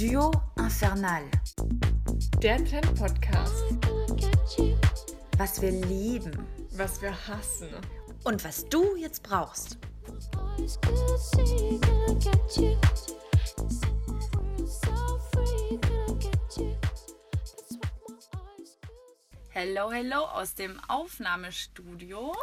Duo Infernal. Der Trend-Podcast. Was wir lieben Was wir hassen. und was du jetzt brauchst. Hello, hello aus dem Aufnahmestudio.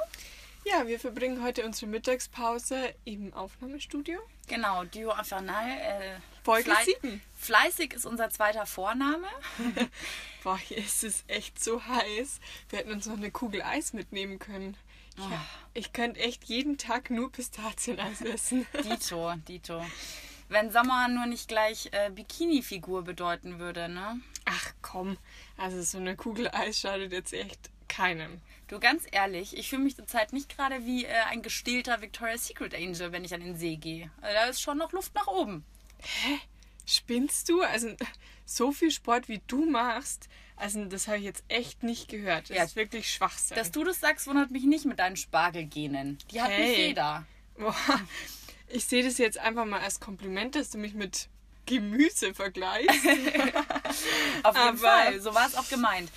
Ja, wir verbringen heute unsere Mittagspause im Aufnahmestudio. Genau, Duo Infernal. Äh, Folge flei- sieben. Fleißig ist unser zweiter Vorname. Boah, hier ist es echt so heiß. Wir hätten uns noch eine Kugel Eis mitnehmen können. Ich, Oh. ich könnte echt jeden Tag nur Pistazieneis essen. Dito, Dito. Wenn Sommer nur nicht gleich äh, Bikini-Figur bedeuten würde, ne? Ach komm, also so eine Kugel Eis schadet jetzt echt keinem. Du, ganz ehrlich, ich fühle mich zurzeit nicht gerade wie äh, ein gestählter Victoria's Secret Angel, wenn ich an den See gehe. Also, da ist schon noch Luft nach oben. Spinnst du? Also so viel Sport wie du machst, also das habe ich jetzt echt nicht gehört. Das Ja. ist wirklich Schwachsinn. Dass du das sagst, wundert mich nicht mit deinen Spargelgenen. Die hat nicht Hey. jeder. Boah, ich sehe das jetzt einfach mal als Kompliment, dass du mich mit Gemüse vergleichst. Auf jeden Aber- Fall. So war es auch gemeint.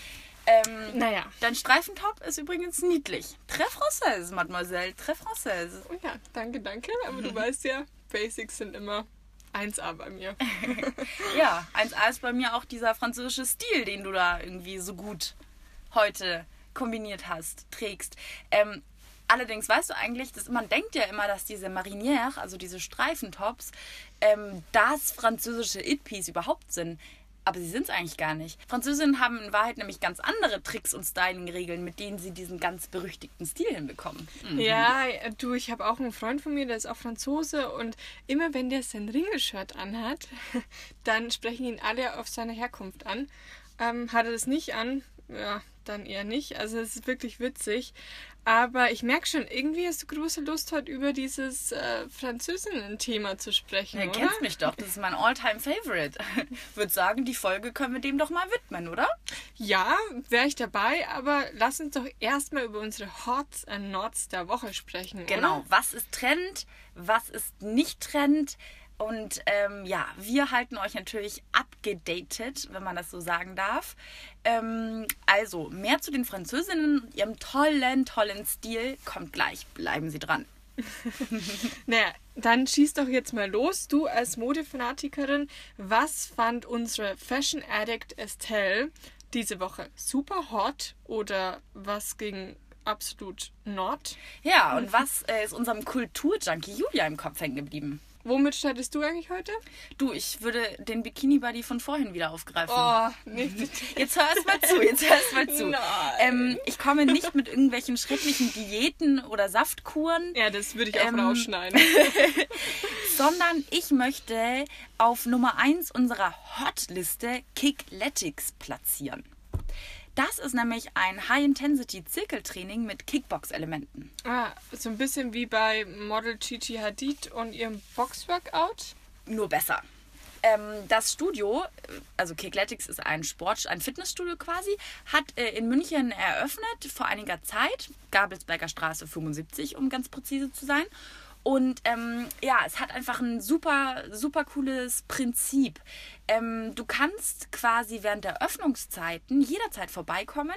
Ähm, naja. Dein Streifentop ist übrigens niedlich. Très française, Mademoiselle. Très française. Oh ja, danke, danke. Aber du weißt ja, Basics sind immer 1A bei mir. Ja, 1A ist bei mir auch dieser französische Stil, den du da irgendwie so gut heute kombiniert hast, trägst. Ähm, allerdings weißt du eigentlich, dass man denkt ja immer, dass diese Marinière, also diese Streifentops, ähm, das französische It-Piece überhaupt sind. Aber sie sind es eigentlich gar nicht. Französinnen haben in Wahrheit nämlich ganz andere Tricks und Styling-Regeln, mit denen sie diesen ganz berüchtigten Stil hinbekommen. Ja, du, ich habe auch einen Freund von mir, der ist auch Franzose und immer wenn der sein Ringelshirt anhat, dann sprechen ihn alle auf seine Herkunft an. Ähm, hat er das nicht an, ja, dann eher nicht. Also es ist wirklich witzig. Aber ich merke schon, irgendwie hast du große Lust, heute über dieses äh, Französinnen-Thema zu sprechen, Du oder? kennst mich doch, das ist mein All-Time-Favorite. Würde sagen, die Folge können wir dem doch mal widmen, oder? Ja, wäre ich dabei, aber lass uns doch erstmal über unsere Hots and Nots der Woche sprechen, Genau, oder? was ist Trend, was ist nicht Trend. Und ähm, ja, wir halten euch natürlich abgedatet, wenn man das so sagen darf. Ähm, also, mehr zu den Französinnen, ihrem tollen, tollen Stil kommt gleich. Bleiben Sie dran. Naja, dann schieß doch jetzt mal los. Du als Modefanatikerin, was fand unsere Fashion Addict Estelle diese Woche? Super hot oder was ging absolut not? Ja, und was äh, ist unserem Kulturjunkie Julia im Kopf hängen geblieben? Womit startest du eigentlich heute? Du, ich würde den Bikini-Buddy von vorhin wieder aufgreifen. Oh, nicht. Jetzt hör erst mal zu, jetzt hör erst mal zu. Ähm, ich komme nicht mit irgendwelchen schrecklichen Diäten oder Saftkuren, Ja, das würde ich auch Ähm, rausschneiden. sondern ich möchte auf Nummer 1 unserer Hotliste Kickletics platzieren. Das ist nämlich ein High-Intensity-Zirkeltraining mit Kickbox-Elementen. ah, so ein bisschen wie bei Model Gigi Hadid und ihrem Boxworkout. Nur besser. Ähm, das Studio, also Kickletics ist ein Sport, ein Fitnessstudio quasi, hat äh, in München eröffnet vor einiger Zeit, Gabelsberger Straße 75, um ganz präzise zu sein. Und ähm, ja, es hat einfach ein super, super cooles Prinzip. Ähm, du kannst quasi während der Öffnungszeiten jederzeit vorbeikommen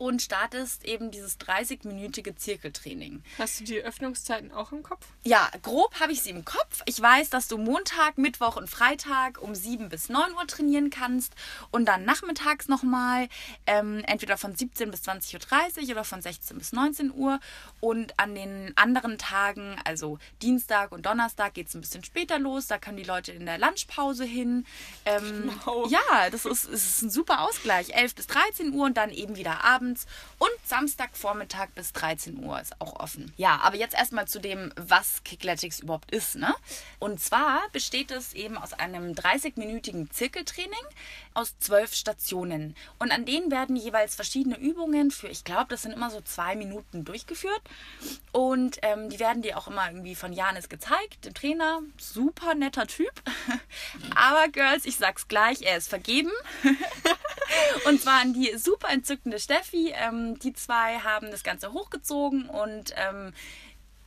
und startest eben dieses 30-minütige Zirkeltraining. Hast du die Öffnungszeiten auch im Kopf? Ja, grob habe ich sie im Kopf. Ich weiß, dass du Montag, Mittwoch und Freitag um 7 bis 9 Uhr trainieren kannst und dann nachmittags nochmal ähm, entweder von 17 bis 20.30 Uhr oder von 16 bis 19 Uhr. Und an den anderen Tagen, also Dienstag und Donnerstag, geht es ein bisschen später los. Da können die Leute in der Lunchpause hin. Ähm, Genau. Ja, das ist, ist ein super Ausgleich. 11 bis 13 Uhr und dann eben wieder abends. Und Samstagvormittag bis 13 Uhr ist auch offen. Ja, aber jetzt erstmal zu dem, was Kickletics überhaupt ist. Ne? Und zwar besteht es eben aus einem 30-minütigen Zirkeltraining aus zwölf Stationen. Und an denen werden jeweils verschiedene Übungen für, ich glaube, das sind immer so zwei Minuten durchgeführt. Und ähm, die werden dir auch immer irgendwie von Janis gezeigt, dem Trainer. Super netter Typ. Aber Girls, ich sag's gleich, er ist vergeben. Und zwar an die super entzückende Steffi. Ähm, die zwei haben das Ganze hochgezogen und ähm,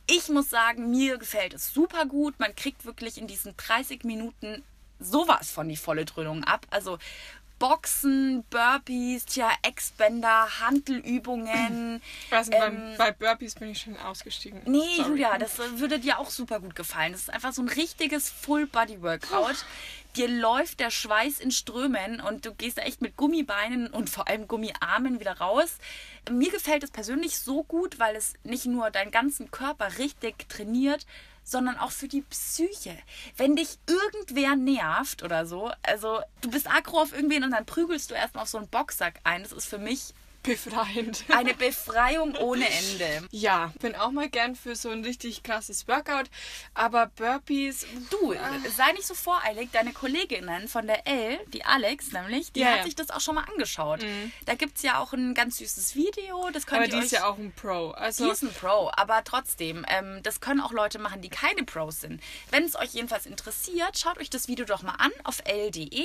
ich muss sagen, mir gefällt es super gut. Man kriegt wirklich in diesen 30 Minuten sowas von die volle Dröhnung ab. Also Boxen, Burpees, tja, Ex-Bänder, Handelübungen. Also Ähm, beim, bei Burpees bin ich schon ausgestiegen. Nee, Sorry. Julia, das würde dir auch super gut gefallen. Das ist einfach so ein richtiges Full-Body-Workout. Dir läuft der Schweiß in Strömen und du gehst da echt mit Gummibeinen und vor allem Gummiarmen wieder raus. Mir gefällt es persönlich so gut, weil es nicht nur deinen ganzen Körper richtig trainiert, sondern auch für die Psyche. Wenn dich irgendwer nervt oder so, also du bist aggro auf irgendwen und dann prügelst du erstmal auf so einen Boxsack ein. Das ist für mich Befreiend. eine Befreiung ohne Ende. Ja, bin auch mal gern für so ein richtig krasses Workout. Aber Burpees. Du, sei nicht so voreilig. Deine Kolleginnen von der L, die Alex nämlich, die Ja, hat ja. Mhm. sich das auch schon mal angeschaut. Da gibt es ja auch ein ganz süßes Video. Das könnt Aber ihr die euch, ist ja auch ein Pro. Also die ist ein Pro, aber trotzdem, ähm, das können auch Leute machen, die keine Pros sind. Wenn es euch jedenfalls interessiert, schaut euch das Video doch mal an auf l.de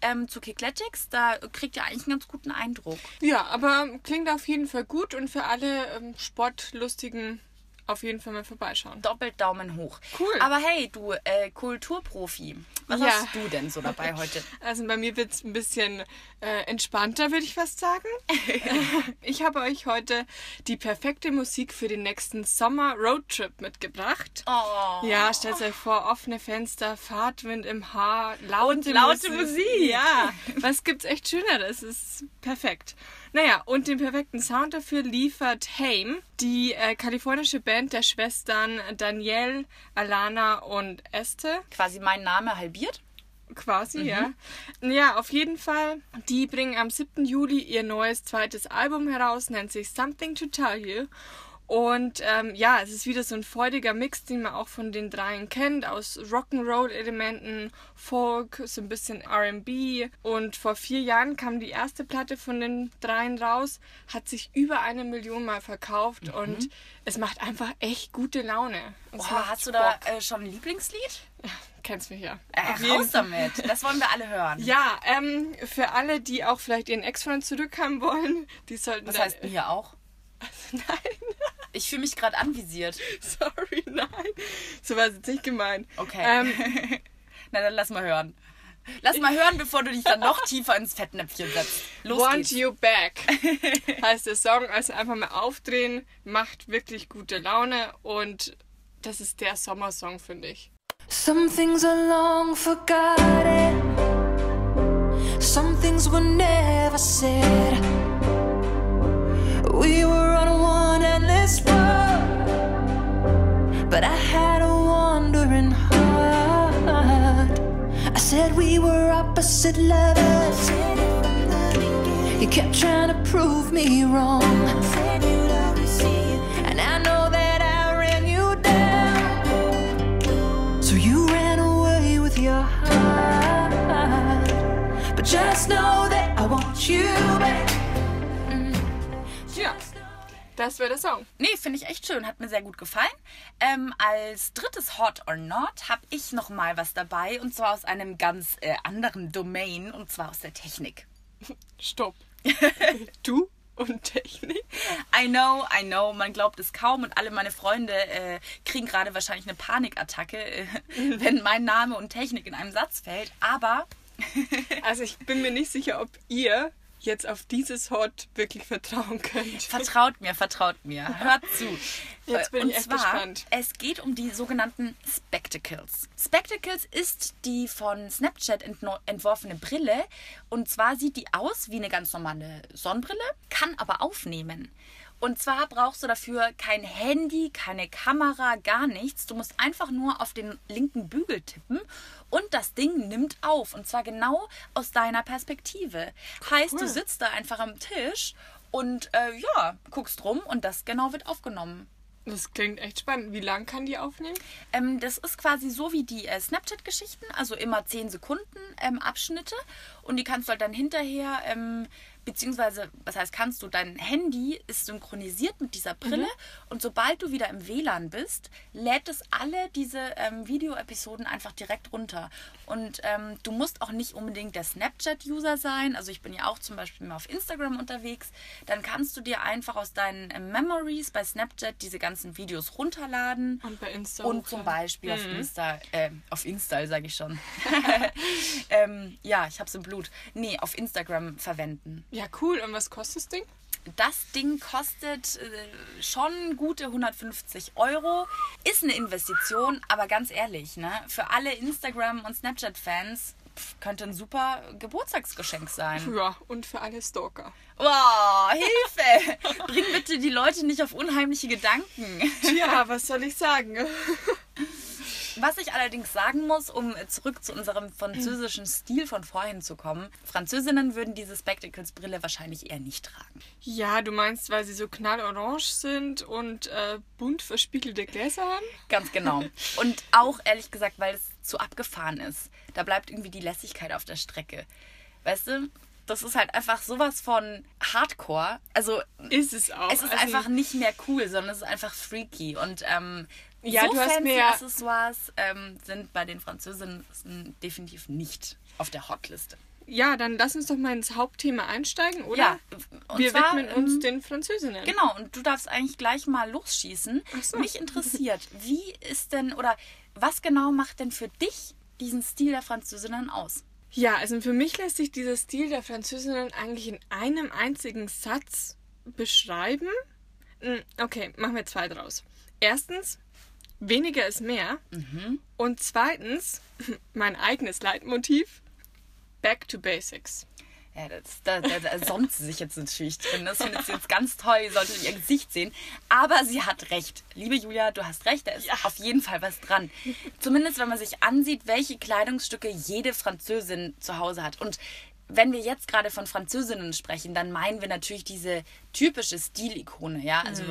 ähm, zu Kickletics. Da kriegt ihr eigentlich einen ganz guten Eindruck. Ja, aber klingt auf jeden Fall gut und für alle ähm, Sportlustigen auf jeden Fall mal vorbeischauen. Doppelt Daumen hoch. Cool. Aber hey, du äh, Kulturprofi, was Ja. hast du denn so dabei heute? Also bei mir wird es ein bisschen äh, entspannter, würde ich fast sagen. ich habe euch heute die perfekte Musik für den nächsten Sommer-Roadtrip mitgebracht. Oh. Ja, stellt euch vor, offene Fenster, Fahrtwind im Haar, laute, Und laute Musik. Ja, was gibt's echt Schöneres? ist perfekt. Naja, und den perfekten Sound dafür liefert Haim, die äh, kalifornische Band der Schwestern Danielle, Alana und Este Quasi mein Name halbiert. quasi, ja. Ja, auf jeden Fall. Die bringen am 7. Juli ihr neues zweites Album heraus, nennt sich Something to Tell You. Und ähm, ja, es ist wieder so ein freudiger Mix, den man auch von den dreien kennt, aus Rock'n'Roll-Elementen, Folk, so ein bisschen RB. Und vor vier Jahren kam die erste Platte von den dreien raus, hat sich über eine Million Mal verkauft und es macht einfach echt gute Laune. Oh, macht hast du da äh, schon ein Lieblingslied? Kennst mich ja. Äh, raus damit. Das wollen wir alle hören. Ja, ähm, für alle, die auch vielleicht ihren Ex-Freund zurückhaben wollen, die sollten Das heißt mir auch. Nein, Ich fühle mich gerade anvisiert. sorry, nein. So war es jetzt nicht gemeint. Okay. Ähm, Na, dann lass mal hören. Lass mal hören, bevor du dich dann noch tiefer ins Fettnäpfchen setzt. Los Want geht's. You Back heißt der Song. Also einfach mal aufdrehen, macht wirklich gute Laune und das ist der Sommersong, finde ich. Some things are long forgotten. Some things were never said. Opposite lovers. You kept trying to prove me wrong. And I know that I ran you down. So you ran away with your heart. But just know that I want you back. Das wäre der Song. Nee, finde ich echt schön. Hat mir sehr gut gefallen. Ähm, als drittes Hot or Not habe ich noch mal was dabei. Und zwar aus einem ganz äh, anderen Domain. Und zwar aus der Technik. Stopp. du und Technik. I know, I know, man glaubt es kaum und alle meine Freunde äh, kriegen gerade wahrscheinlich eine Panikattacke, äh, wenn mein Name und Technik in einem Satz fällt. Aber Also ich bin mir nicht sicher, ob ihr jetzt auf dieses Hot wirklich vertrauen könnt. vertraut mir, vertraut mir, hört zu. Jetzt bin und ich echt zwar, gespannt. Es geht um die sogenannten Spectacles. Spectacles ist die von Snapchat entworfene Brille und zwar sieht die aus wie eine ganz normale Sonnenbrille, kann aber aufnehmen. Und zwar brauchst du dafür kein Handy, keine Kamera, gar nichts. Du musst einfach nur auf den linken Bügel tippen und das Ding nimmt auf. Und zwar genau aus deiner Perspektive. Heißt, du Cool. sitzt da einfach am Tisch und äh, ja, guckst rum und das genau wird aufgenommen. Das klingt echt spannend. Wie lang kann die aufnehmen? Ähm, das ist quasi so wie die äh, Snapchat-Geschichten, also immer 10 Sekunden ähm, Abschnitte und die kannst du halt dann hinterher ähm, beziehungsweise, was heißt kannst du, dein Handy ist synchronisiert mit dieser Brille und sobald du wieder im WLAN bist, lädt es alle diese ähm, Videoepisoden einfach direkt runter. Und ähm, du musst auch nicht unbedingt der Snapchat-User sein. Also ich bin ja auch zum Beispiel mal auf Instagram unterwegs. Dann kannst du dir einfach aus deinen äh, Memories bei Snapchat diese ganzen Videos runterladen. Und bei Insta Und zum. Beispiel auf Insta, äh, auf Insta sage ich schon. ähm, ja, ich hab's im Blut. Nee, auf Instagram verwenden. Ja, cool. Und was kostet das Ding? Das Ding kostet äh, schon gute 150 Euro. Ist eine Investition, aber ganz ehrlich, ne? Für alle Instagram- und Snapchat-Fans könnte ein super Geburtstagsgeschenk sein. Ja, und für alle Stalker. Wow, Hilfe! Bring bitte die Leute nicht auf unheimliche Gedanken. Ja, was soll ich sagen? Was ich allerdings sagen muss, um zurück zu unserem französischen Stil von vorhin zu kommen, Französinnen würden diese Spectacles-Brille wahrscheinlich eher nicht tragen. Ja, du meinst, weil sie so knallorange sind und äh, bunt verspiegelte Gläser haben? Ganz genau. Und auch ehrlich gesagt, weil es zu abgefahren ist. Da bleibt irgendwie die Lässigkeit auf der Strecke. Weißt du? Das ist halt einfach sowas von Hardcore. Also Ist es auch. es ist Also, einfach nicht mehr cool, sondern es ist einfach freaky. Und ähm, Ja, so du hast fancy mir Accessoires ähm, sind bei den Französinnen definitiv nicht auf der Hotliste. Ja, dann lass uns doch mal ins Hauptthema einsteigen, oder? Ja, und Wir zwar, widmen uns ähm, den Französinnen. Genau, und du darfst eigentlich gleich mal losschießen. Ach so. Mich interessiert, wie ist denn oder was genau macht denn für dich diesen Stil der Französinnen aus? Ja, also für mich lässt sich dieser Stil der Französinnen eigentlich in einem einzigen Satz beschreiben. Hm, Okay, machen wir zwei draus. Erstens, weniger ist mehr. Und zweitens, mein eigenes Leitmotiv, back to basics. Ja, das, da, da, da sonnt sie sich jetzt natürlich drin. Das findet sie jetzt ganz toll. Ihr solltet ihr Gesicht sehen. Aber sie hat recht. Liebe Julia, du hast recht. Da ist auf jeden Fall was dran. Zumindest, wenn man sich ansieht, welche Kleidungsstücke jede Französin zu Hause hat. Und wenn wir jetzt gerade von Französinnen sprechen, dann meinen wir natürlich diese typische Stilikone. Ja, also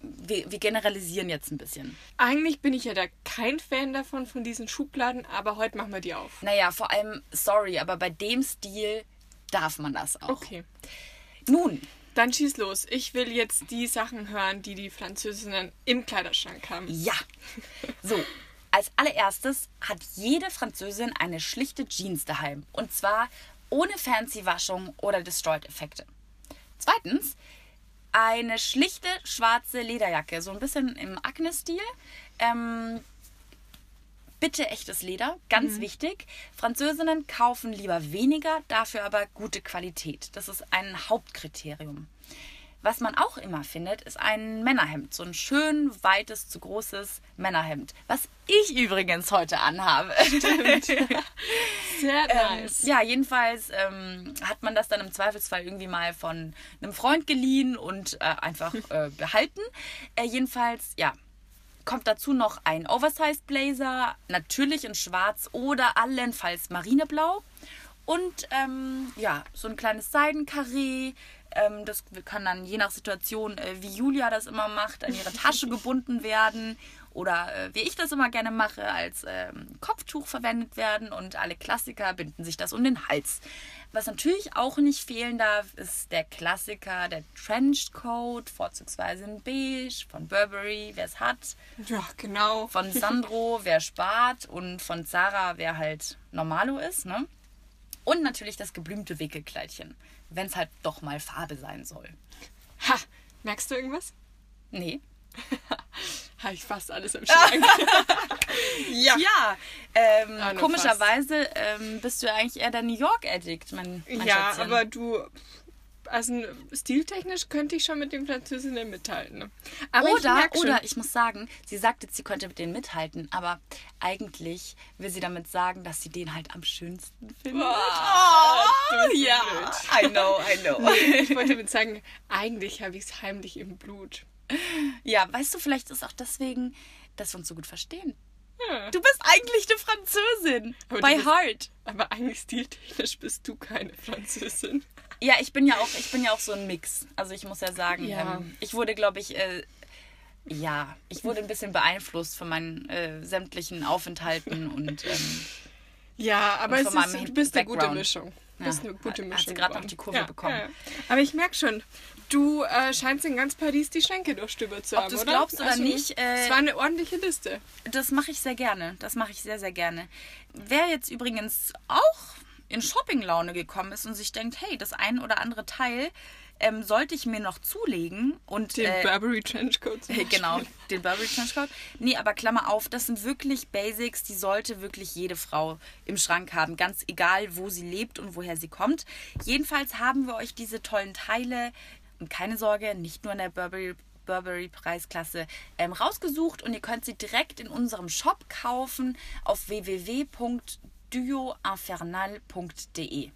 wir, wir generalisieren jetzt ein bisschen. Eigentlich bin ich ja da kein Fan davon, von diesen Schubladen, aber heute machen wir die auf. Naja, vor allem, sorry, aber bei dem Stil darf man das auch. Okay. Nun, Dann schieß los. Ich will jetzt die Sachen hören, die die Französinnen im Kleiderschrank haben. Ja. So, als allererstes hat jede Französin eine schlichte Jeans daheim. Und zwar ohne fancy Waschung oder Destroyed-Effekte. Zweitens, eine schlichte schwarze Lederjacke, so ein bisschen im Agnes-Stil. Ähm, bitte echtes Leder, ganz wichtig. Französinnen kaufen lieber weniger, dafür aber gute Qualität. Das ist ein Hauptkriterium. Was man auch immer findet, ist ein Männerhemd. So ein schön weites, zu großes Männerhemd. Was ich übrigens heute anhabe. Sehr Ähm, nice. ja, jedenfalls ähm, hat man das dann im Zweifelsfall irgendwie mal von einem Freund geliehen und äh, einfach äh, behalten. Äh, jedenfalls, ja, kommt dazu noch ein Oversized Blazer, natürlich in schwarz oder allenfalls marineblau. Und ähm, ja, so ein kleines Seidenkarree. Ähm, das kann dann je nach Situation, äh, wie Julia das immer macht, an ihre Tasche gebunden werden. Oder äh, wie ich das immer gerne mache, als ähm, Kopftuch verwendet werden. Und alle Klassiker binden sich das um den Hals. Was natürlich auch nicht fehlen darf, ist der Klassiker, der Trenchcoat, vorzugsweise in Beige, von Burberry, wer es hat Ja, genau. von Sandro, wer spart und von Zara, wer halt Normalo ist, ne? Und natürlich das geblümte Wickelkleidchen, wenn es halt doch mal Farbe sein soll. Ha, merkst du irgendwas? Nee. Habe ich fast alles im Schrank. ja. Ja, ähm, Ah, komischerweise ähm, bist du eigentlich eher der New York-Addict, mein, mein Ja, Schätzchen. aber du, also stiltechnisch könnte ich schon mit den Französinnen mithalten. Aber ich oder, schon, oder ich muss sagen, sie sagt jetzt, sie könnte mit denen mithalten, aber eigentlich will sie damit sagen, dass sie den halt am schönsten findet. Oh, ja, I know, I know. ich wollte damit sagen, eigentlich habe ich es heimlich im Blut. Ja, weißt du, vielleicht ist auch deswegen, dass wir uns so gut verstehen. Ja. Du bist eigentlich eine Französin. Aber By bist- heart. Aber eigentlich stiltechnisch bist du keine Französin. Ja, ich bin ja auch, ich bin ja auch so ein Mix. Also ich muss ja sagen, Ja. ähm, ich wurde, glaube ich, äh, ja, ich wurde ein bisschen beeinflusst von meinen äh, sämtlichen Aufenthalten und ähm, Ja, aber Und es ist, du bist eine gute Background. Mischung. Das ist eine gute Mischung. Hat sie gerade noch die Kurve bekommen. Aber ich merke schon, du äh, scheinst in ganz Paris die Schenke durchstöbert zu Ob haben, du's oder? glaubst oder nicht, äh, es war eine ordentliche Liste. Das mache ich sehr gerne. Das mache ich sehr, sehr gerne. Wer jetzt übrigens auch in Shopping-Laune gekommen ist und sich denkt, hey, das ein oder andere Teil ähm, sollte ich mir noch zulegen und Den äh, Burberry Trenchcoat. Äh, Genau, den Burberry Trenchcoat. Nee, aber Klammer auf, das sind wirklich Basics, die sollte wirklich jede Frau im Schrank haben. Ganz egal, wo sie lebt und woher sie kommt. Jedenfalls haben wir euch diese tollen Teile, und keine Sorge, nicht nur in der Burberry Burberry Preisklasse ähm, rausgesucht und ihr könnt sie direkt in unserem Shop kaufen auf www.duoinfernal.de.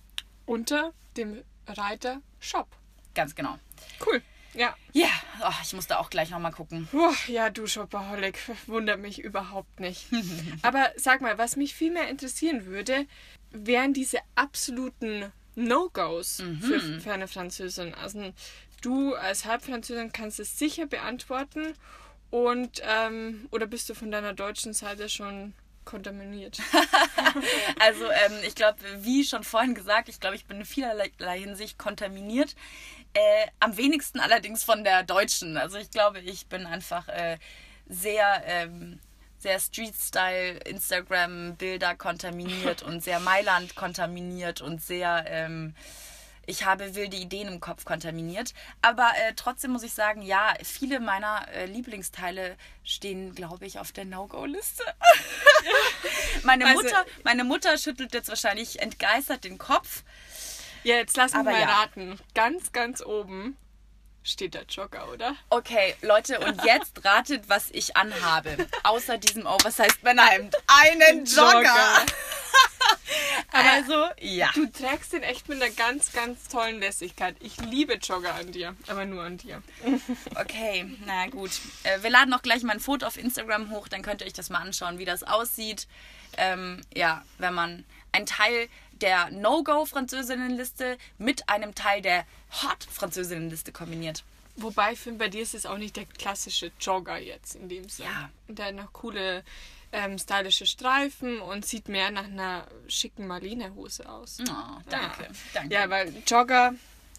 Unter dem Reiter Shop. Ganz genau. Cool. Ja. Ja, oh, ich musste auch gleich nochmal gucken. Puh, ja, du Shopaholic, wundert mich überhaupt nicht. Aber sag mal, was mich viel mehr interessieren würde, wären diese absoluten No-Gos für, für eine Französin. Also du als Halbfranzösin kannst es sicher beantworten und ähm, oder bist du von deiner deutschen Seite schon kontaminiert? Also ähm, ich glaube, wie schon vorhin gesagt, ich glaube, ich bin in vielerlei Hinsicht kontaminiert. Äh, am wenigsten allerdings von der deutschen. Also ich glaube, ich bin einfach äh, sehr, ähm, sehr Street-Style, Instagram-Bilder kontaminiert und sehr Mailand kontaminiert und sehr... Ähm, ich habe wilde Ideen im Kopf kontaminiert. Aber äh, trotzdem muss ich sagen, ja, viele meiner äh, Lieblingsteile stehen, glaube ich, auf der No-Go-Liste. meine, Also- Mutter, meine Mutter schüttelt jetzt wahrscheinlich entgeistert den Kopf. Ja, jetzt lass mich Aber mal ja. raten. Ganz, ganz oben steht der Jogger, oder? Okay, Leute, und jetzt ratet, was ich anhabe. Außer diesem Oversized Männerhemd. Einen Jogger. Jogger. Also, ja. Du trägst den echt mit einer ganz, ganz tollen Lässigkeit. Ich liebe Jogger an dir, aber nur an dir. Okay, na gut. Äh, wir laden auch gleich mal ein Foto auf Instagram hoch, dann könnt ihr euch das mal anschauen, wie das aussieht. Ähm, ja, wenn man ein Teil der No-Go-Französinnenliste mit einem Teil der Hot-Französinnenliste kombiniert. Wobei finde, bei dir ist es auch nicht der klassische Jogger jetzt in dem Sinne. Ja. Der hat noch coole ähm, stylische Streifen und sieht mehr nach einer schicken Marlene-Hose aus. Oh, danke, Ja. danke. Ja, weil Jogger,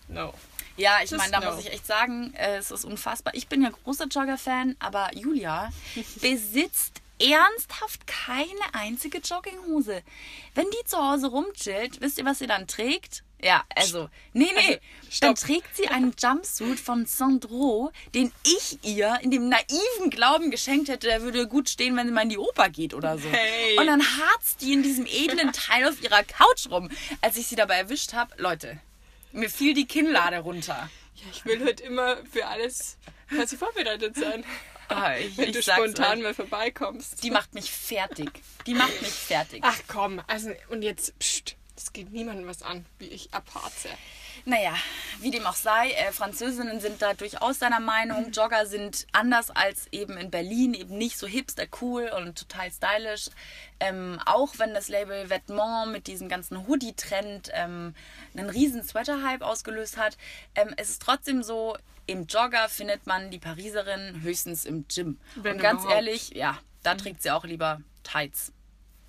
no. Ja, ich meine, da no. muss ich echt sagen, äh, es ist unfassbar. Ich bin ja großer Jogger-Fan, aber Julia besitzt ernsthaft keine einzige Jogginghose. Wenn die zu Hause rumchillt, wisst ihr, was sie dann trägt? Ja, also, nee, nee. Also, dann trägt sie einen Jumpsuit von Sandro, den ich ihr in dem naiven Glauben geschenkt hätte, der würde gut stehen, wenn sie mal in die Oper geht oder so. Hey. Und dann harzt die in diesem edlen Teil auf ihrer Couch rum. Als ich sie dabei erwischt habe, Leute, mir fiel die Kinnlade runter. Ja, ich will halt immer für alles quasi vorbereitet sein. Ah, ich, Wenn ich du spontan euch. mal vorbeikommst. Die macht mich fertig. Die macht mich fertig. Ach komm, also und jetzt, pst, das geht niemandem was an, wie ich abharze. Naja, wie dem auch sei, äh, Französinnen sind da durchaus seiner Meinung. Jogger sind anders als eben in Berlin, eben nicht so hipster cool und total stylisch. Ähm, auch wenn das Label Vêtement mit diesem ganzen Hoodie-Trend ähm, einen riesen Sweater-Hype ausgelöst hat, ähm, es ist trotzdem so, im Jogger findet man die Pariserin höchstens im Gym. Wenn und ganz überhaupt. ehrlich, ja, da trägt sie auch lieber Tights.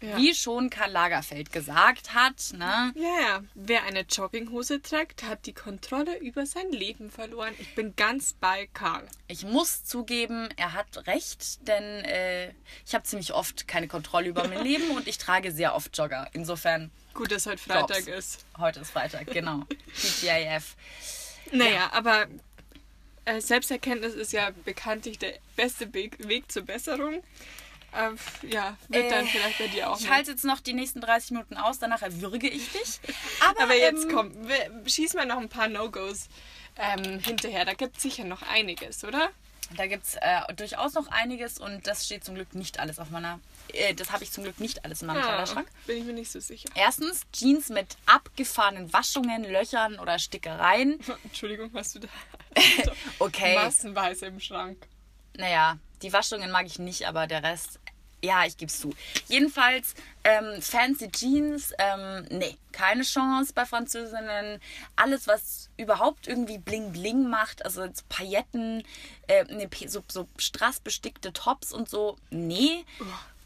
Ja. Wie schon Karl Lagerfeld gesagt hat, ne? Ja, ja. Wer eine Jogginghose trägt, hat die Kontrolle über sein Leben verloren. Ich bin ganz bei Karl. Ich muss zugeben, er hat recht, denn äh, ich habe ziemlich oft keine Kontrolle über mein Leben und ich trage sehr oft Jogger. Insofern, Gut, dass heute Freitag Props. ist. heute ist Freitag, genau. TGIF. Naja, aber äh, Selbsterkenntnis ist ja bekanntlich der beste Weg zur Besserung. Ähm, ja, wird dann Äh, vielleicht bei dir auch Ich halte jetzt noch die nächsten 30 Minuten aus, danach erwürge ich dich. Aber, Aber jetzt ähm, komm, wir- schieß mal noch ein paar No-Gos ähm, hinterher. Da gibt es sicher noch einiges, oder? Da gibt es äh, durchaus noch einiges und das steht zum Glück nicht alles auf meiner. Äh, das habe ich zum Glück nicht alles in meinem Kleiderschrank. bin ich mir nicht so sicher. Erstens Jeans mit abgefahrenen Waschungen, Löchern oder Stickereien. Entschuldigung, hast du da Okay. massenweise im Schrank? Naja, die Waschungen mag ich nicht, aber der Rest, ja, ich geb's zu. Jedenfalls, ähm, fancy Jeans, ähm, nee, keine Chance bei Französinnen. Alles, was überhaupt irgendwie bling bling macht, also Pailletten, äh, nee, so, so strassbestickte Tops und so, nee.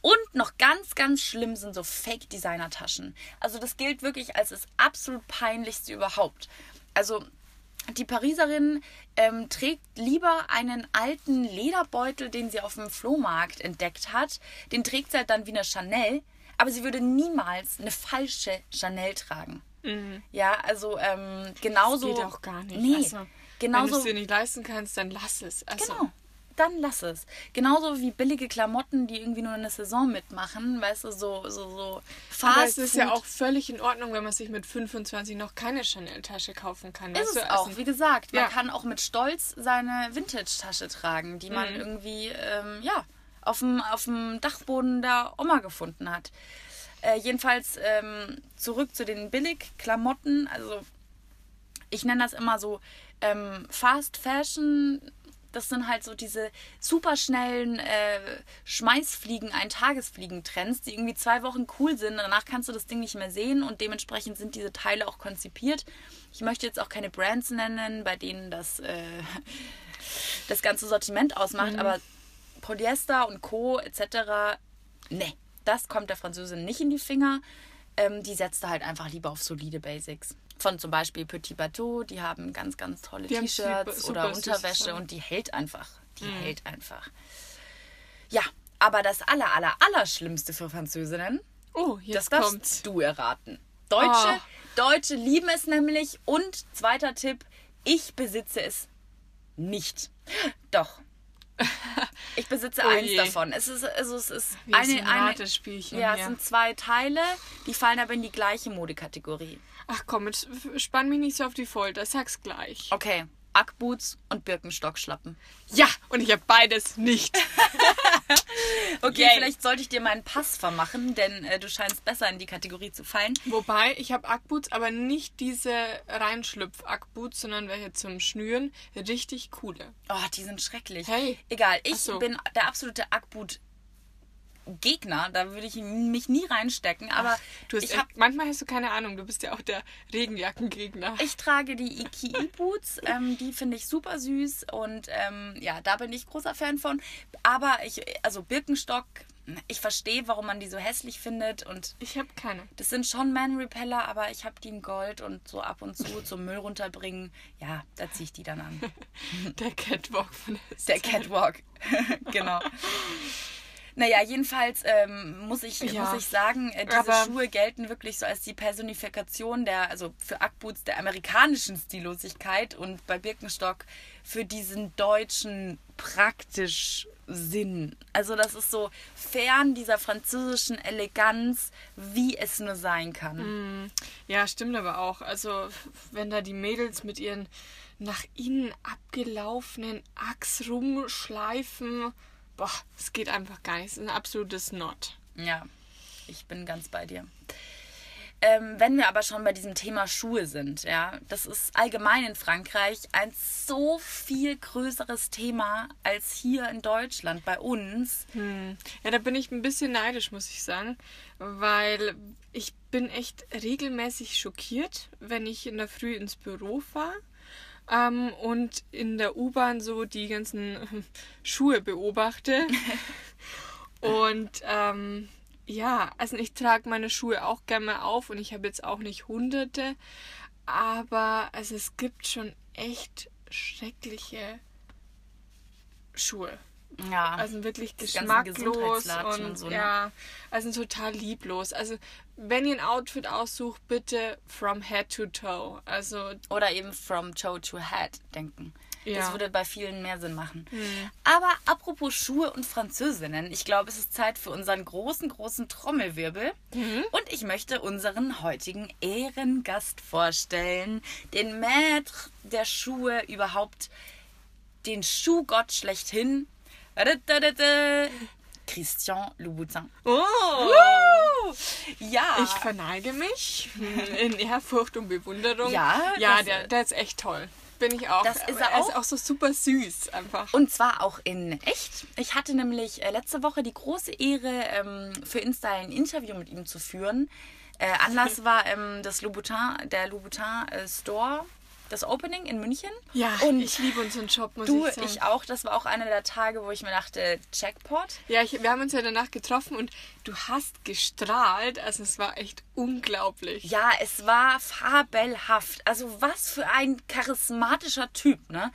Und noch ganz, ganz schlimm sind so Fake-Designer-Taschen. Also das gilt wirklich als das absolut peinlichste überhaupt. Also die Pariserin ähm, trägt lieber einen alten Lederbeutel, den sie auf dem Flohmarkt entdeckt hat. Den trägt sie halt dann wie eine Chanel. Aber sie würde niemals eine falsche Chanel tragen. Ja, also ähm, genauso. Mhm. Geht auch gar nicht. Nee, Also, Wenn du genauso. es dir nicht leisten kannst, dann lass es. Also, Genau. Dann lass es. Genauso wie billige Klamotten, die irgendwie nur eine Saison mitmachen, weißt du, so, so, so Fast Aber es ist ja auch völlig in Ordnung, wenn man sich mit 25 noch keine Chanel-Tasche kaufen kann. Ist weißt es du? auch, Also, wie gesagt. Man ja. kann auch mit Stolz seine Vintage-Tasche tragen, die Mhm. man irgendwie, ähm, ja, auf dem, auf dem Dachboden der Oma gefunden hat. Äh, jedenfalls ähm, zurück zu den Billigklamotten. Also, ich nenne das immer so ähm, Fast Fashion. Das sind halt so diese superschnellen äh, Schmeißfliegen, Eintagesfliegen-Trends, die irgendwie zwei Wochen cool sind. Danach kannst du das Ding nicht mehr sehen und dementsprechend sind diese Teile auch konzipiert. Ich möchte jetzt auch keine Brands nennen, bei denen das, äh, das ganze Sortiment ausmacht, aber Polyester und Co. etc. Ne, das kommt der Französin nicht in die Finger. Ähm, die setzt da halt einfach lieber auf solide Basics. Von zum Beispiel Petit Bateau, die haben ganz, ganz tolle T-Shirts oder Unterwäsche Zeug. und die hält einfach. Die Mhm. hält einfach. Ja, aber das aller, aller, aller Schlimmste für Französinnen, Oh, das darfst kommt's. du erraten. Deutsche, Ah. Deutsche lieben es nämlich. Und zweiter Tipp, ich besitze es nicht. Doch. Ich besitze Oh eins davon. Es ist, also es ist Wie eine, ein eine Ratespielchen, Ja, es ja. sind zwei Teile, die fallen aber in die gleiche Modekategorie. Ach komm, jetzt spann mich nicht so auf die Folter. Sag's gleich. Okay, Ackboots und Birkenstockschlappen. Ja, und ich habe beides nicht. Okay, Yay. vielleicht sollte ich dir meinen Pass vermachen, denn äh, du scheinst besser in die Kategorie zu fallen. Wobei, ich habe Ackboots, aber nicht diese Reinschlüpf-Ackboots, sondern welche zum Schnüren. Richtig coole. Oh, die sind schrecklich. Hey. Egal, ich so. bin der absolute Ackboot. Gegner, da würde ich mich nie reinstecken, aber Du hast ich, hab, manchmal hast du keine Ahnung, du bist ja auch der Regenjackengegner. ich trage die Iki Boots, ähm, die finde ich super süß und ähm, ja, da bin ich großer Fan von. Aber ich, also Birkenstock, ich verstehe, warum man die so hässlich findet und Ich habe keine. das sind schon Man Repeller, aber ich habe die in Gold und so ab und zu zum Müll runterbringen, ja, da ziehe ich die dann an. Der Catwalk von der Der Catwalk. genau. Naja, jedenfalls ähm, muss, ich, Ja. muss ich sagen, äh, diese Aber- Schuhe gelten wirklich so als die Personifikation der, also für Ackboots der amerikanischen Stillosigkeit und bei Birkenstock für diesen deutschen praktisch Sinn. Also das ist so fern dieser französischen Eleganz, wie es nur sein kann. Ja, stimmt aber auch. Also, wenn da die Mädels mit ihren nach innen abgelaufenen Achs rumschleifen, boah, es geht einfach gar nicht. Es ist ein absolutes Not. Ja, ich bin ganz bei dir. Ähm, wenn wir aber schon bei diesem Thema Schuhe sind, ja, das ist allgemein in Frankreich ein so viel größeres Thema als hier in Deutschland bei uns. Ja, da bin ich ein bisschen neidisch, muss ich sagen, weil ich bin echt regelmäßig schockiert, wenn ich in der Früh ins Büro fahre ähm, und in der U-Bahn so die ganzen Schuhe beobachte. und ähm, ja, also ich trage meine Schuhe auch gerne mal auf und ich habe jetzt auch nicht hunderte, aber also es gibt schon echt schreckliche Schuhe. Ja, Also wirklich geschmacklos und, und so, ne? ja, also total lieblos. Also wenn ihr ein Outfit aussucht, bitte from head to toe. Also oder eben from toe to head denken. Das Ja. würde bei vielen mehr Sinn machen. Aber apropos Schuhe und Französinnen, ich glaube, es ist Zeit für unseren großen, großen Trommelwirbel. Und ich möchte unseren heutigen Ehrengast vorstellen. Den Maître der Schuhe überhaupt. Den Schuhgott schlechthin. Christian Louboutin. oh, Ja. ich verneige mich in Ehrfurcht und Bewunderung. Ja, ja, das- der, der ist echt toll. Bin ich auch. Das ist er er ist auch. auch so super süß einfach. Und zwar auch in echt. Ich hatte nämlich äh, letzte Woche die große Ehre, ähm, für Insta ein Interview mit ihm zu führen. Äh, Anlass war ähm, das Louboutin, der Louboutin äh, Store das Opening in München. Ja, und ich liebe unseren Shop, muss du, ich sagen. ich auch. Das war auch einer der Tage, wo ich mir dachte, Jackpot. Ja, ich, wir haben uns ja danach getroffen und du hast gestrahlt. Also es war echt unglaublich. Ja, es war fabelhaft. Also was für ein charismatischer Typ, ne?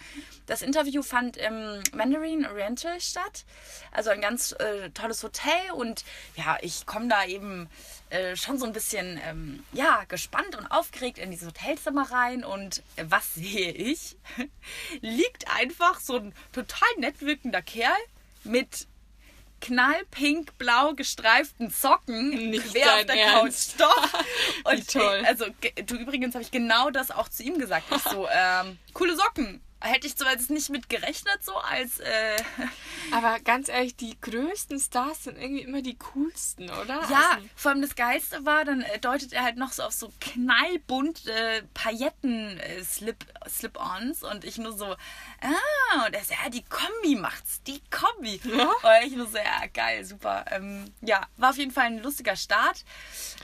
Das Interview fand im Mandarin Oriental statt. Also ein ganz äh, tolles Hotel und ja, ich komme da eben äh, schon so ein bisschen ähm, ja, gespannt und aufgeregt in dieses Hotelzimmer rein und äh, was sehe ich? Liegt einfach so ein total nett wirkender Kerl mit knallpink-blau gestreiften Socken Nicht quer auf der Ernst. Couch. Doch. Und Wie toll. also du übrigens habe ich genau das auch zu ihm gesagt. Ich so, ähm, coole Socken. Hätte ich jetzt nicht mit gerechnet, so als äh, Aber ganz ehrlich, die größten Stars sind irgendwie immer die coolsten, oder? Ja, Also, vor allem das Geilste war, dann äh, deutet er halt noch so auf so knallbunt äh, Pailletten-Slip-Ons und ich nur so, ah, und er so, ja, die Kombi macht's, die Kombi. Ja? Und ich nur so, ja, geil, super. Ähm, ja, war auf jeden Fall ein lustiger Start.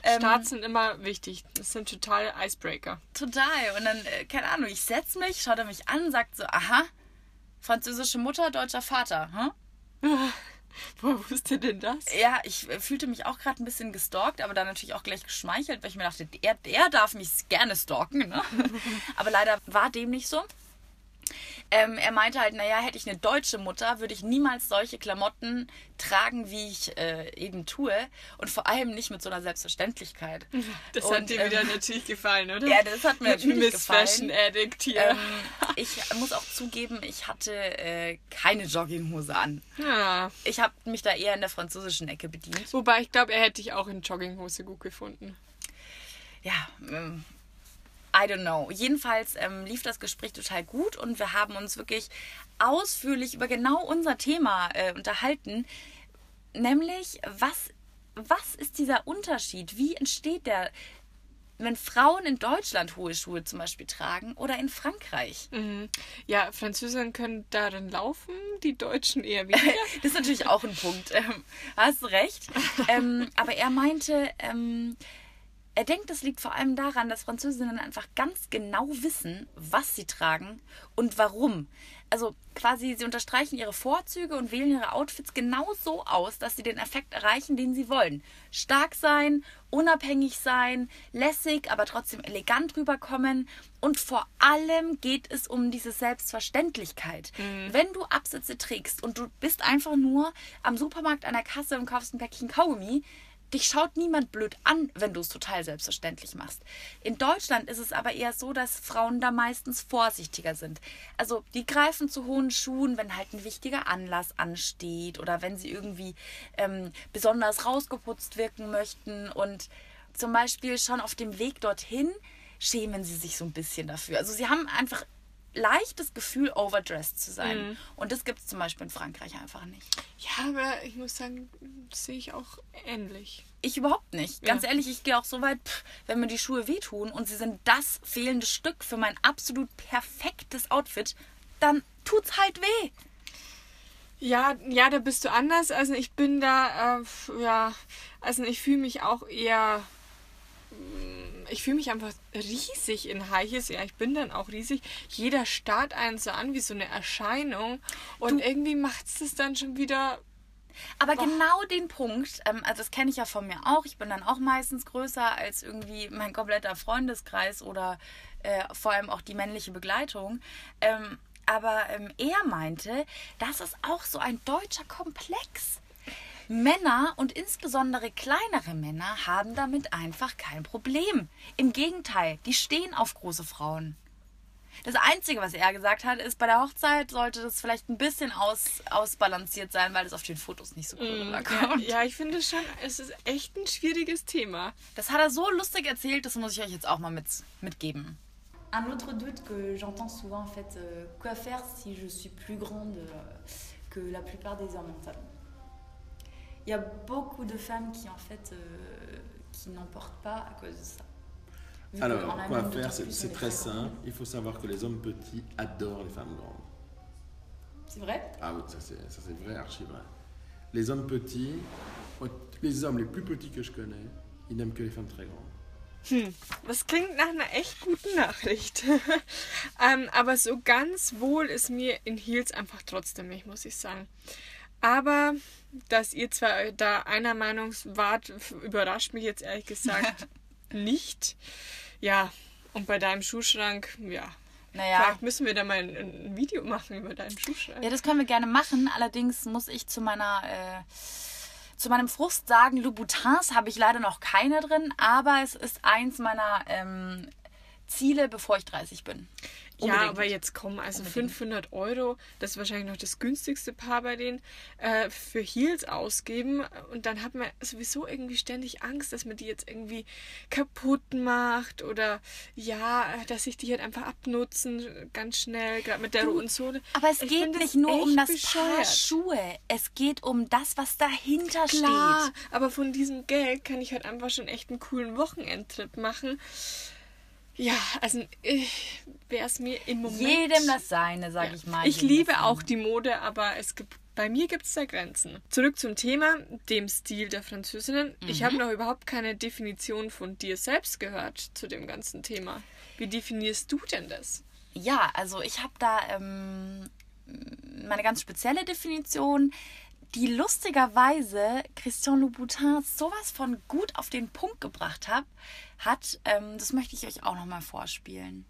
Ähm, Starts sind immer wichtig. Das sind total Icebreaker. Total. Und dann, äh, keine Ahnung, ich setz mich, schaut er mich an, sagt so, aha, französische Mutter, deutscher Vater. Hm? Woher wusste denn das? Ja, ich äh, fühlte mich auch gerade ein bisschen gestalkt, aber dann natürlich auch gleich geschmeichelt, weil ich mir dachte, er, er darf mich gerne stalken. Ne? aber leider war dem nicht so. Ähm, er meinte halt, naja, hätte ich eine deutsche Mutter, würde ich niemals solche Klamotten tragen, wie ich äh, eben tue. Und vor allem nicht mit so einer Selbstverständlichkeit. Das Und, hat dir wieder ähm, natürlich gefallen, oder? Ja, das hat mir natürlich Miss gefallen. Fashion Addict hier. Ähm, ich muss auch zugeben, ich hatte äh, keine Jogginghose an. ja. Ich habe mich da eher in der französischen Ecke bedient. Wobei ich glaube, er hätte dich auch in Jogginghose gut gefunden. ja, ähm, I don't know. Jedenfalls ähm, lief das Gespräch total gut und wir haben uns wirklich ausführlich über genau unser Thema äh, unterhalten. Nämlich, was, was ist dieser Unterschied? Wie entsteht der, wenn Frauen in Deutschland hohe Schuhe zum Beispiel tragen oder in Frankreich? Mhm. Ja, Französinnen können darin laufen, die Deutschen eher weniger. Das ist natürlich auch ein Punkt. Ähm, hast du recht. Ähm, aber er meinte, ähm, er denkt, das liegt vor allem daran, dass Französinnen einfach ganz genau wissen, was sie tragen und warum. Also quasi, sie unterstreichen ihre Vorzüge und wählen ihre Outfits genau so aus, dass sie den Effekt erreichen, den sie wollen. Stark sein, unabhängig sein, lässig, aber trotzdem elegant rüberkommen. Und vor allem geht es um diese Selbstverständlichkeit. Wenn du Absätze trägst und du bist einfach nur am Supermarkt an der Kasse und kaufst ein Päckchen Kaugummi, Dich schaut niemand blöd an, wenn du es total selbstverständlich machst. In Deutschland ist es aber eher so, dass Frauen da meistens vorsichtiger sind. Also die greifen zu hohen Schuhen, wenn halt ein wichtiger Anlass ansteht oder wenn sie irgendwie ähm, besonders rausgeputzt wirken möchten. Und zum Beispiel schon auf dem Weg dorthin schämen sie sich so ein bisschen dafür. Also sie haben einfach leichtes Gefühl, overdressed zu sein. Und das gibt es zum Beispiel in Frankreich einfach nicht. Ja, aber ich muss sagen, das sehe ich auch ähnlich. Ich überhaupt nicht. Ganz Ja. ehrlich, ich gehe auch so weit, pff, wenn mir die Schuhe wehtun und sie sind das fehlende Stück für mein absolut perfektes Outfit, dann tut's halt weh. Ja, ja, da bist du anders. Also ich bin da, äh, ja, also ich fühle mich auch eher, ich fühle mich einfach riesig in High Heels. Ja, ich bin dann auch riesig. Jeder starrt einen so an wie so eine Erscheinung. Und irgendwie macht es das dann schon wieder, Aber genau den Punkt, ähm, also das kenne ich ja von mir auch, ich bin dann auch meistens größer als irgendwie mein kompletter Freundeskreis oder äh, vor allem auch die männliche Begleitung. Ähm, aber ähm, er meinte, das ist auch so ein deutscher Komplex. Männer und insbesondere kleinere Männer haben damit einfach kein Problem. Im Gegenteil, die stehen auf große Frauen. Das Einzige, was er gesagt hat, ist, bei der Hochzeit sollte das vielleicht ein bisschen aus, ausbalanciert sein, weil es auf den Fotos nicht so cool ja, rüberkommt. ja, ich finde schon, es ist echt ein schwieriges Thema. Das hat er so lustig erzählt, das muss ich euch jetzt auch mal mit, mitgeben. Un autre doute que j'entends souvent, en fait, euh, quoi faire si je suis plus grande euh, que la plupart des hommes en Il y a beaucoup de femmes qui, en fait, euh, qui n'en portent pas à cause de ça. Vu qu'on Alors, quoi faire C'est très simple. Il faut savoir que les hommes petits adorent les femmes grandes. C'est vrai? Ah oui, ça c'est vrai, archi vrai. Les hommes petits, les hommes les plus petits que je connais, ils n'aiment que les femmes très grandes. Hm, das klingt nach einer echt guten Nachricht. ähm, aber so ganz wohl ist mir in Heels einfach trotzdem nicht, muss ich sagen. Aber dass ihr zwar da einer Meinung wart, überrascht mich jetzt ehrlich gesagt nicht. Ja, und bei deinem Schuhschrank, ja. Naja. Vielleicht müssen wir da mal ein, Video machen über deinen Schuhschrank. Ja, das können wir gerne machen. Allerdings muss ich zu meiner äh, zu meinem Frust sagen, Louboutins habe ich leider noch keine drin, aber es ist eins meiner ähm, Ziele, bevor ich 30 bin. Ja, Unbedingt. aber jetzt kommen also Unbedingt. 500 Euro, das ist wahrscheinlich noch das günstigste Paar bei denen, äh, für Heels ausgeben und dann hat man sowieso irgendwie ständig Angst, dass man die jetzt irgendwie kaputt macht oder ja, dass sich die halt einfach abnutzen ganz schnell, gerade mit der roten Sohle. Aber es Ich geht nicht nur um das Paar bescheuert. Schuhe. Es geht um das, was dahinter Klar, steht. aber von diesem Geld kann ich halt einfach schon echt einen coolen Wochenendtrip machen. Ja, also wäre es mir im Moment. Jedem das seine, sag ich mal. Ich liebe auch die Mode, aber es gibt, bei mir gibt es da Grenzen. Zurück zum Thema, dem Stil der Französinnen. Ich Mhm. habe noch überhaupt keine Definition von dir selbst gehört zu dem ganzen Thema. Wie definierst du denn das? Ja, also ich habe da ähm, meine ganz spezielle Definition, die lustigerweise Christian Louboutin sowas von gut auf den Punkt gebracht hat. hat ähm, das möchte ich euch auch nochmal vorspielen.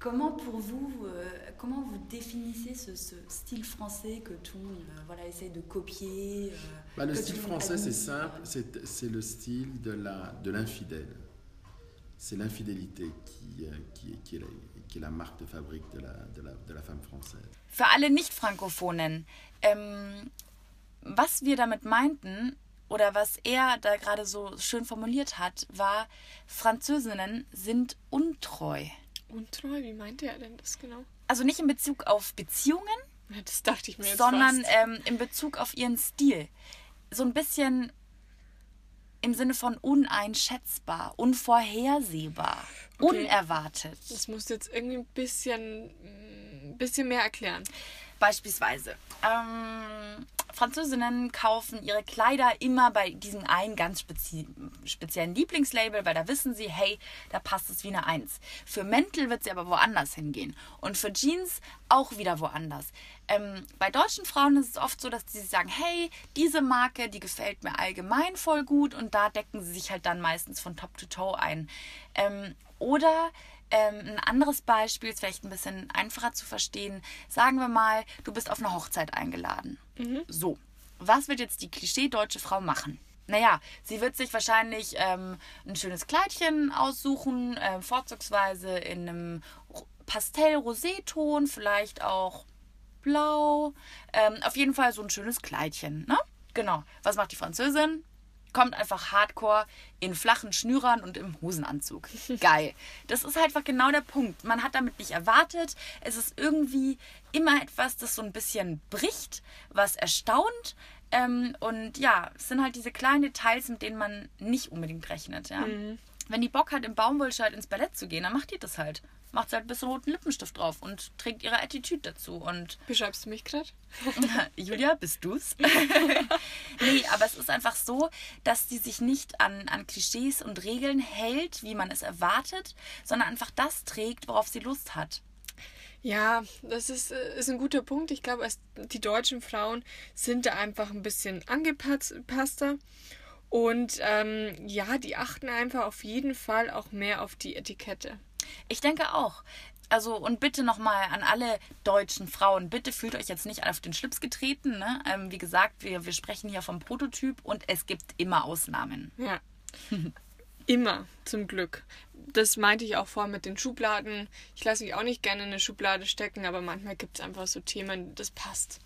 Comment pour vous, euh, comment vous définissez ce, ce style français que tout le monde euh, voilà, essaie de copier euh, Bah, le style français, c'est simple, c'est le style de la de l'infidèle. C'est l'infidélité qui, euh, qui, qui, est la, qui est la marque de fabrique de la, de la, de la femme française. Für alle Nicht-Frankophonen, ähm, was wir damit meinten oder was er da gerade so schön formuliert hat, war, Französinnen sind untreu. Untreu, wie meinte er denn das genau? Also nicht in Bezug auf Beziehungen, Das dachte ich mir jetzt sondern ähm, in Bezug auf ihren Stil. So ein bisschen im Sinne von uneinschätzbar, unvorhersehbar, Okay. unerwartet. Das musst du jetzt irgendwie ein bisschen, ein bisschen mehr erklären. Beispielsweise. Ähm, Französinnen kaufen ihre Kleider immer bei diesem einen ganz spezi speziellen Lieblingslabel, weil da wissen sie, hey, da passt es wie eine Eins. Für Mäntel wird sie aber woanders hingehen. Und für Jeans auch wieder woanders. Ähm, bei deutschen Frauen ist es oft so, dass sie sagen, hey, diese Marke, die gefällt mir allgemein voll gut und da decken sie sich halt dann meistens von Top to Toe ein. Ähm, oder ähm, ein anderes Beispiel ist vielleicht ein bisschen einfacher zu verstehen. Sagen wir mal, du bist auf eine Hochzeit eingeladen. So, was wird jetzt die Klischee-deutsche Frau machen? Naja, sie wird sich wahrscheinlich ähm, ein schönes Kleidchen aussuchen, äh, vorzugsweise in einem Ro- Pastell-Rosé-Ton, vielleicht auch blau. Ähm, auf jeden Fall so ein schönes Kleidchen, ne? Genau. Was macht die Französin? Kommt einfach hardcore in flachen Schnürern und im Hosenanzug. Geil. Das ist halt einfach genau der Punkt. Man hat damit nicht erwartet. Es ist irgendwie immer etwas, das so ein bisschen bricht, was erstaunt. Ähm, und ja, es sind halt diese kleinen Details, mit denen man nicht unbedingt rechnet. Ja? Wenn die Bock hat, im Baumwollshirt ins Ballett zu gehen, dann macht die das halt. Macht sie halt ein bisschen roten Lippenstift drauf und trägt ihre Attitüde dazu. Und Beschreibst du mich gerade? Julia, bist du's? nee, aber es ist einfach so, dass sie sich nicht an, an Klischees und Regeln hält, wie man es erwartet, sondern einfach das trägt, worauf sie Lust hat. Ja, das ist, äh, ist ein guter Punkt. Ich glaube, die deutschen Frauen sind da einfach ein bisschen angepasster. Und ähm, ja, die achten einfach auf jeden Fall auch mehr auf die Etikette. Ich denke auch. Also und bitte nochmal an alle deutschen Frauen, bitte fühlt euch jetzt nicht auf den Schlips getreten. Ne? Ähm, wie gesagt, wir, wir sprechen hier vom Prototyp und es gibt immer Ausnahmen. Ja. Immer, zum Glück. Das meinte ich auch vorher mit den Schubladen. Ich lasse mich auch nicht gerne in eine Schublade stecken, aber manchmal gibt es einfach so Themen, das passt.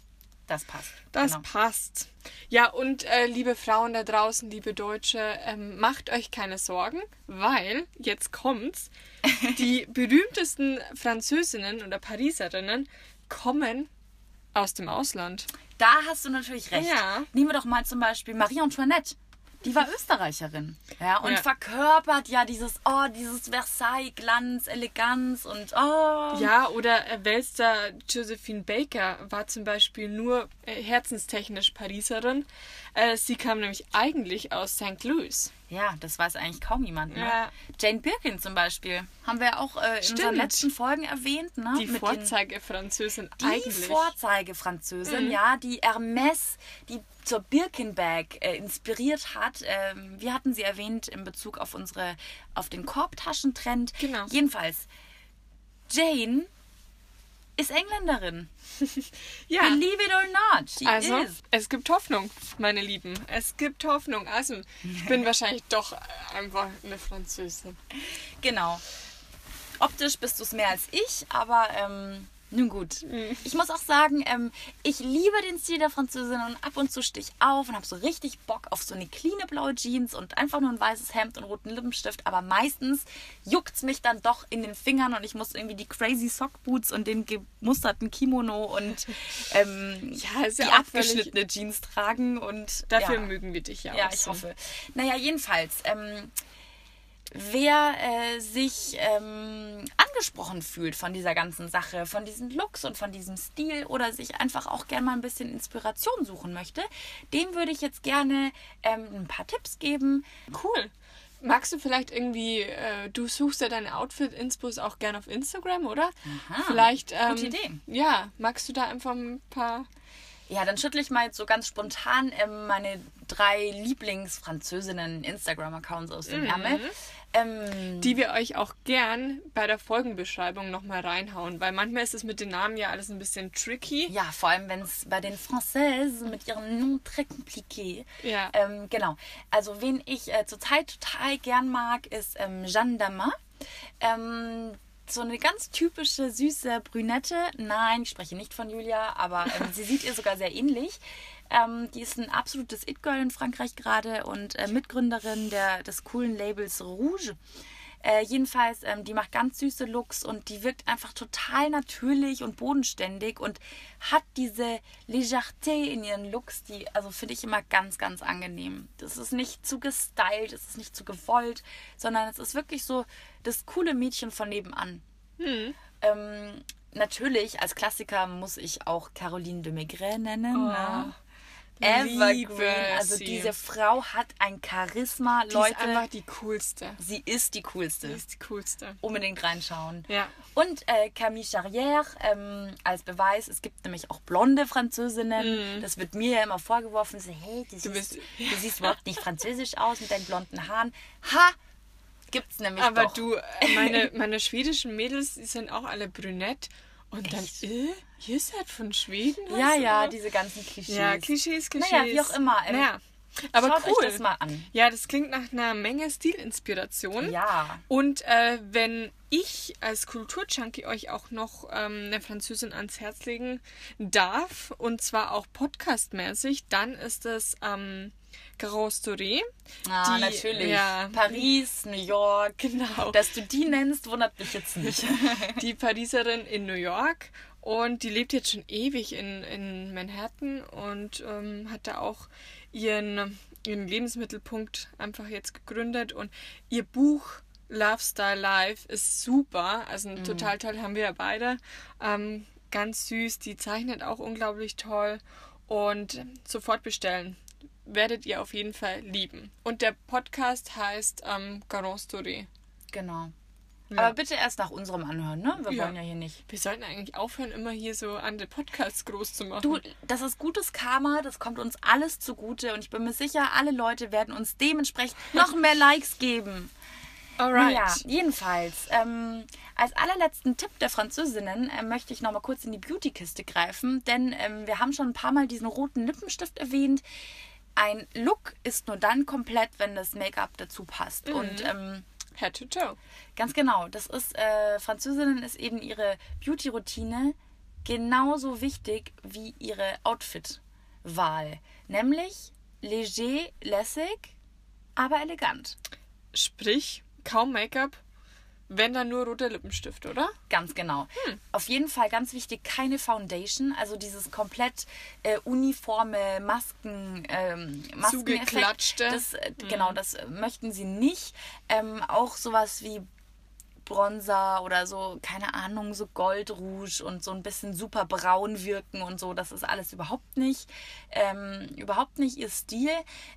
Das passt. Das genau. passt. Ja, und äh, liebe Frauen da draußen, liebe Deutsche, ähm, macht euch keine Sorgen, weil, jetzt kommt's, die berühmtesten Französinnen oder Pariserinnen kommen aus dem Ausland. Da hast du natürlich recht. Ja. Nehmen wir doch mal zum Beispiel Marie Antoinette. Die war Österreicherin. Ja, und Ja. verkörpert ja dieses, oh, dieses Versailles-Glanz, Eleganz und oh. Ja, oder äh, Welster Josephine Baker war zum Beispiel nur äh, herzenstechnisch Pariserin. Äh, sie kam nämlich eigentlich aus St. Louis. Ja, das weiß eigentlich kaum jemand. Ne? Ja. Jane Birkin zum Beispiel haben wir auch äh, in unseren Stimmt. letzten Folgen erwähnt. Ne? Die Vorzeige-Französin Die eigentlich. Vorzeigefranzösin, ja, die Hermès, die zur Birkenbag äh, inspiriert hat. Ähm, wir hatten sie erwähnt in Bezug auf unsere, auf den Korbtaschentrend. Genau. Jedenfalls, Jane ist Engländerin. ja. Believe it or not, she Also, is. es gibt Hoffnung, meine Lieben. Es gibt Hoffnung. Also, ich bin wahrscheinlich doch einfach eine Französin. Genau. Optisch bist du es mehr als ich, aber ähm, nun gut. Ich muss auch sagen, ähm, ich liebe den Stil der Französin und ab und zu stich auf und habe so richtig Bock auf so eine cleane blaue Jeans und einfach nur ein weißes Hemd und roten Lippenstift. Aber meistens juckt es mich dann doch in den Fingern und ich muss irgendwie die crazy Sock Boots und den gemusterten Kimono und ähm, Ja, ja die völlig- abgeschnittene Jeans tragen und Dafür ja. mögen wir dich ja, Ja, auch ich so. hoffe. Naja, jedenfalls, ähm, wer äh, sich ähm, angesprochen fühlt von dieser ganzen Sache, von diesen Looks und von diesem Stil oder sich einfach auch gerne mal ein bisschen Inspiration suchen möchte, dem würde ich jetzt gerne ähm, ein paar Tipps geben. Cool. Magst du vielleicht irgendwie, äh, du suchst ja deine Outfit-Inspos auch gerne auf Instagram, oder? Aha, vielleicht, ähm, gute Idee. Ja, magst du da einfach ein paar. Ja, dann schüttle ich mal jetzt so ganz spontan ähm, meine drei Lieblings-Französinnen Instagram-Accounts aus dem Ärmel. Ähm, die wir euch auch gern bei der Folgenbeschreibung nochmal reinhauen, weil manchmal ist es mit den Namen ja alles ein bisschen tricky. Ja, vor allem wenn es bei den Françaises mit ihren Noms très compliqués. Ja. Ähm, genau. Also wen ich äh, zurzeit total gern mag, ist ähm, Jeanne Damas. Ähm, so eine ganz typische süße Brünette. Nein, ich spreche nicht von Julia, aber ähm, sie sieht ihr sogar sehr ähnlich. Ähm, die ist ein absolutes It-Girl in Frankreich gerade und äh, Mitgründerin der, des coolen Labels Rouge. Äh, jedenfalls, ähm, die macht ganz süße Looks und die wirkt einfach total natürlich und bodenständig und hat diese Legerté in ihren Looks, die, also finde ich immer ganz, ganz angenehm. Das ist nicht zu gestylt, es ist nicht zu gewollt, sondern es ist wirklich so das coole Mädchen von nebenan. Ähm, natürlich, als Klassiker muss ich auch Caroline de Maigret nennen. ne? Evergreen. Also sie. diese Frau hat ein Charisma, Die Leute. ist einfach die coolste. sie ist die coolste Die ist die coolste. unbedingt reinschauen. Ja. Und äh, Camille Charrière ähm, als Beweis, es gibt nämlich auch blonde Französinnen. Das wird mir ja immer vorgeworfen, so, hey, du, siehst, bist- du siehst überhaupt nicht französisch aus mit deinen blonden Haaren. Ha! Gibt's nämlich Aber doch. du, äh, meine, meine schwedischen Mädels, die sind auch alle brünett. Und dann, äh, ihr seid von Schweden? Ja, ja, diese ganzen Klischees. Ja, Klischees, Klischees. Naja, wie auch immer. Ähm, Naja. Aber Schaut cool. euch das mal an. Ja, das klingt nach einer Menge Stilinspiration. Ja. Und äh, wenn ich als Kulturjunkie euch auch noch ähm, eine Französin ans Herz legen darf, und zwar auch podcastmäßig, dann ist es ähm, Doré. Ah, Die- natürlich. ja. Paris, New York. Genau. Dass du die nennst, wundert mich jetzt nicht. die Pariserin in New York und die lebt jetzt schon ewig in, in Manhattan und ähm, hat da auch ihren, ihren Lebensmittelpunkt einfach jetzt gegründet und ihr Buch Love Style Life ist super, also total toll, haben wir ja beide. Ähm, ganz süß, die zeichnet auch unglaublich toll und sofort bestellen. Werdet ihr auf jeden Fall lieben. Und der Podcast heißt ähm, Garance Story. genau. Aber bitte erst nach unserem anhören, ne? Wir Ja. wollen ja hier nicht. Wir sollten eigentlich aufhören, immer hier so andere Podcasts groß zu machen. Du, das ist gutes Karma, das kommt uns alles zugute und ich bin mir sicher, alle Leute werden uns dementsprechend noch mehr Likes geben. Alright. Naja, jedenfalls, ähm, als allerletzten Tipp der Französinnen äh, möchte ich noch mal kurz in die Beauty-Kiste greifen, denn ähm, wir haben schon ein paar Mal diesen roten Lippenstift erwähnt. Ein Look ist nur dann komplett, wenn das Make-up dazu passt. Und ähm, Head to toe. Ganz genau. Das ist, äh, Französinnen ist eben ihre Beauty-Routine genauso wichtig wie ihre Outfit-Wahl. Nämlich leger, lässig, aber elegant. Sprich, kaum Make-up, wenn dann nur roter Lippenstift, oder? Ganz genau. Auf jeden Fall ganz wichtig, keine Foundation. Also dieses komplett äh, uniforme Masken, ähm. Zugeklatschte. Das, äh, Genau, das äh, möchten sie nicht. Ähm, auch sowas wie Bronzer oder so, keine Ahnung, so Goldrouge und so ein bisschen super braun wirken und so. Das ist alles überhaupt nicht, ähm, überhaupt nicht ihr Stil.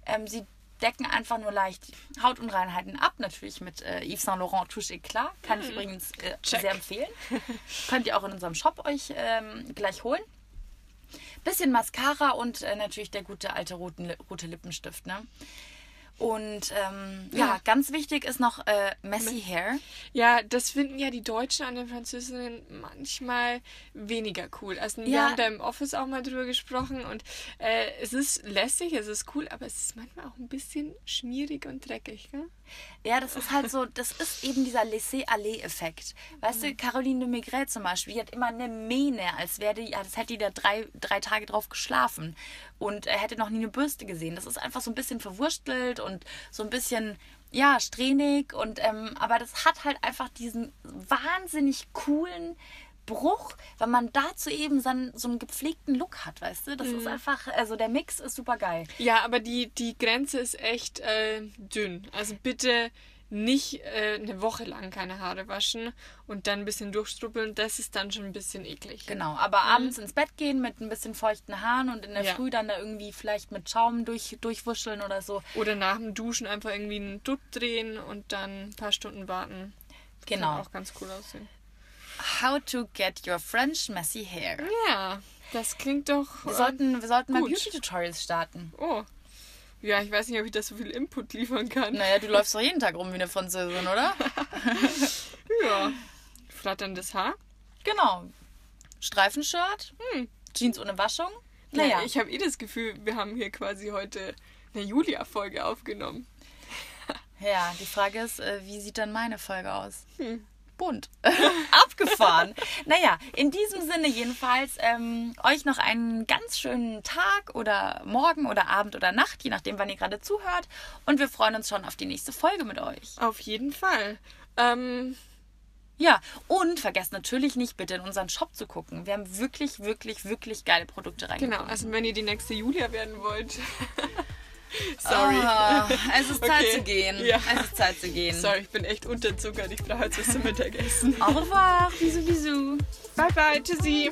Ähm, sie decken einfach nur leicht Hautunreinheiten ab. Natürlich mit äh, Yves Saint Laurent Touche Eclat. Kann ich übrigens äh, sehr empfehlen. Könnt ihr auch in unserem Shop euch ähm, gleich holen. Bisschen Mascara und äh, natürlich der gute alte roten, rote Lippenstift. Ne? Und ähm, ja. Ja. ganz wichtig ist noch äh, Messy Hair. Ja, das finden ja die Deutschen an den Französinnen manchmal weniger cool. Also wir Ja. haben da im Office auch mal drüber gesprochen und äh, es ist lässig, es ist cool, aber es ist manchmal auch ein bisschen schmierig und dreckig. Gell? Ja, das ist halt so, das ist eben dieser Laissez-aller-Effekt. Weißt du, Caroline de Maigret zum Beispiel, die hat immer eine Mähne, als wäre die, als hätte die da drei, drei Tage drauf geschlafen und er hätte noch nie eine Bürste gesehen. Das ist einfach so ein bisschen verwurstelt und so ein bisschen, ja, strähnig und, ähm, aber das hat halt einfach diesen wahnsinnig coolen Bruch, weil man dazu eben so einen, so einen gepflegten Look hat, weißt du? Das ist einfach, also der Mix ist super geil. Ja, aber die, die Grenze ist echt äh, dünn. Also bitte nicht äh, eine Woche lang keine Haare waschen und dann ein bisschen durchstruppeln. Das ist dann schon ein bisschen eklig. Genau, aber abends ins Bett gehen mit ein bisschen feuchten Haaren und in der Ja. Früh dann da irgendwie vielleicht mit Schaum durch, durchwuscheln oder so. Oder nach dem Duschen einfach irgendwie einen Dutt drehen und dann ein paar Stunden warten. Genau. Kann auch ganz cool aussehen. How to get your French messy hair. Ja, das klingt doch. Wir äh, sollten, wir sollten mal gut. Beauty-Tutorials starten. Oh. Ja, ich weiß nicht, ob ich da so viel Input liefern kann. Naja, du läufst doch jeden Tag rum wie eine Französin, oder? Ja. Flatterndes Haar. Genau. Streifenshirt, Jeans ohne Waschung. Naja, Ich habe eh das Gefühl, wir haben hier quasi heute eine Julia-Folge aufgenommen. ja, die Frage ist, äh, wie sieht dann meine Folge aus? Hm. Bunt. Abgefahren. naja, in diesem Sinne jedenfalls ähm, euch noch einen ganz schönen Tag oder Morgen oder Abend oder Nacht, je nachdem, wann ihr gerade zuhört. Und wir freuen uns schon auf die nächste Folge mit euch. Auf jeden Fall. Ähm, Ja, und vergesst natürlich nicht, bitte in unseren Shop zu gucken. Wir haben wirklich, wirklich, wirklich geile Produkte reingebracht. genau, also wenn ihr die nächste Julia werden wollt. Sorry. Oh, es ist okay. Zeit zu gehen. Ja. Es ist Zeit zu gehen. Sorry, ich bin echt unterzuckert. Ich brauche jetzt was zum Mittagessen. Au revoir. Bisou, bisou. Bye, bye. Tschüssi.